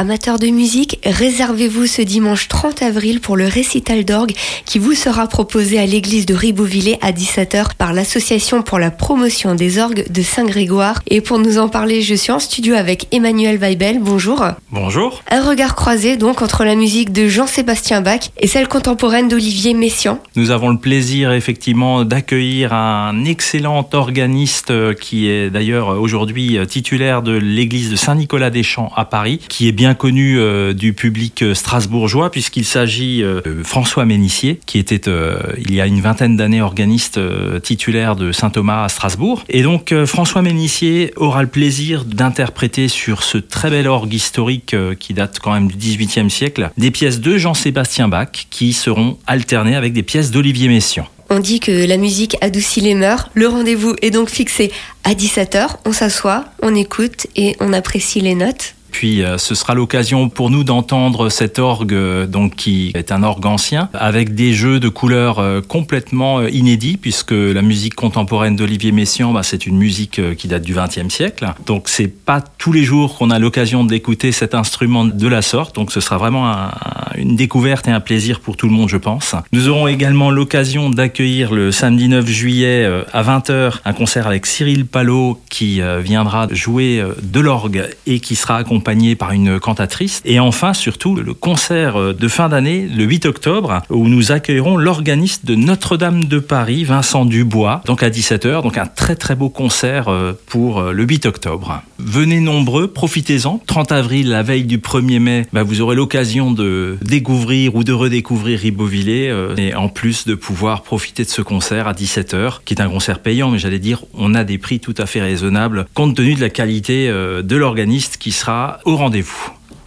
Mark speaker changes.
Speaker 1: Amateurs de musique, réservez-vous ce dimanche 30 avril pour le récital d'orgue qui vous sera proposé à l'église de Ribeauvillé à 17h par l'association pour la promotion des orgues de Saint-Grégoire. Et pour nous en parler, je suis en studio avec Emmanuel Weibel. Bonjour.
Speaker 2: Bonjour.
Speaker 1: Un regard croisé donc entre la musique de Jean-Sébastien Bach et celle contemporaine d'Olivier Messiaen.
Speaker 2: Nous avons le plaisir effectivement d'accueillir un excellent organiste euh, qui est d'ailleurs aujourd'hui titulaire de l'église de Saint-Nicolas-des-Champs à Paris, qui est bien connu euh, du public euh, strasbourgeois puisqu'il s'agit de François Ménissier, qui était il y a une vingtaine d'années organiste titulaire de Saint-Thomas à Strasbourg. Et donc François Ménissier aura le plaisir d'interpréter sur ce très bel orgue historique qui date quand même du XVIIIe siècle des pièces de Jean-Sébastien Bach qui seront alternées avec des pièces d'Olivier Messiaen.
Speaker 1: On dit que la musique adoucit les mœurs. Le rendez-vous est donc fixé à 17h. On s'assoit, on écoute et on apprécie les notes.
Speaker 2: Puis euh, ce sera l'occasion pour nous d'entendre cet orgue, euh, donc qui est un orgue ancien, avec des jeux de couleurs euh, complètement inédits, puisque la musique contemporaine d'Olivier Messiaen, bah, c'est une musique qui date du XXe siècle. Donc c'est pas tous les jours qu'on a l'occasion d'écouter cet instrument de la sorte. Donc ce sera vraiment une découverte et un plaisir pour tout le monde, je pense. Nous aurons également l'occasion d'accueillir le samedi 9 juillet à 20h un concert avec Cyril Palot qui viendra jouer de l'orgue et qui sera accompagné accompagné par une cantatrice. Et enfin, surtout, le concert de fin d'année, le 8 octobre, où nous accueillerons l'organiste de Notre-Dame de Paris, Vincent Dubois, donc à 17h. Donc un très très beau concert euh, pour euh, le 8 octobre. Venez nombreux, profitez-en. 30 avril, la veille du 1er mai, bah, vous aurez l'occasion de découvrir ou de redécouvrir Ribeauvillé euh, et en plus de pouvoir profiter de ce concert à 17h, qui est un concert payant, mais j'allais dire, on a des prix tout à fait raisonnables compte tenu de la qualité de l'organiste qui sera au rendez-vous.